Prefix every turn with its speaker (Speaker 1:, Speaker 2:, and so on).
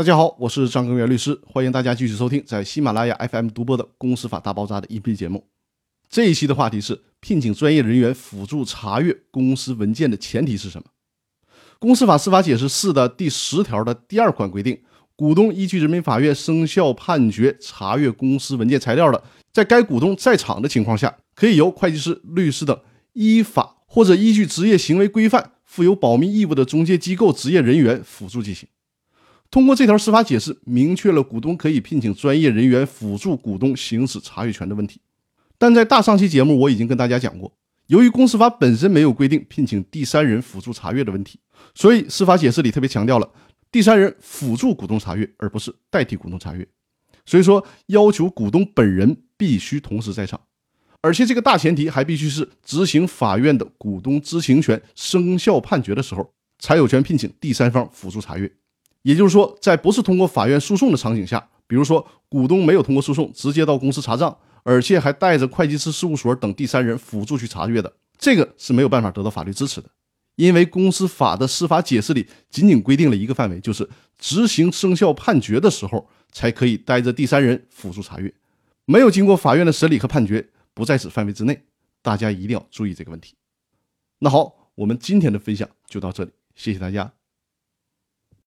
Speaker 1: 大家好，我是张根元律师，欢迎大家继续收听在喜马拉雅 FM 独播的《公司法大爆炸》的音频节目。这一期的话题是聘请专业人员辅助查阅公司文件的前提是什么？公司法司法解释四的第十条的第二款规定，股东依据人民法院生效判决查阅公司文件材料的，在该股东在场的情况下，可以由会计师、律师等依法或者依据职业行为规范负有保密义务的中介机构职业人员辅助进行。通过这条司法解释，明确了股东可以聘请专业人员辅助股东行使查阅权的问题。但在大上期节目，我已经跟大家讲过，由于公司法本身没有规定聘请第三人辅助查阅的问题，所以司法解释里特别强调了第三人辅助股东查阅，而不是代替股东查阅。所以说，要求股东本人必须同时在场，而且这个大前提还必须是执行法院的股东知情权生效判决的时候，才有权聘请第三方辅助查阅。也就是说，在不是通过法院诉讼的场景下，比如说股东没有通过诉讼，直接到公司查账。而且还带着会计师事务所等第三人辅助去查阅的，这个是没有办法得到法律支持的，因为公司法的司法解释里仅仅规定了一个范围，就是执行生效判决的时候才可以带着第三人辅助查阅，没有经过法院的审理和判决，不在此范围之内。大家一定要注意这个问题。那好，我们今天的分享就到这里，谢谢大家。